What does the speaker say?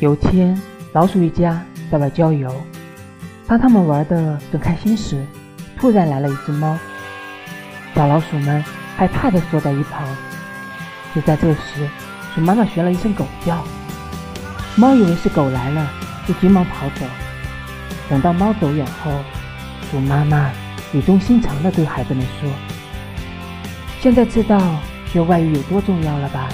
有天老鼠一家在外郊游，当他们玩的正开心时，突然来了一只猫，小老鼠们害怕的缩在一旁，就在这时鼠妈妈学了一声狗叫。猫以为是狗来了，就急忙跑走。等到猫走远后，鼠妈妈语重心长的对孩子们说。现在知道学外语有多重要了吧？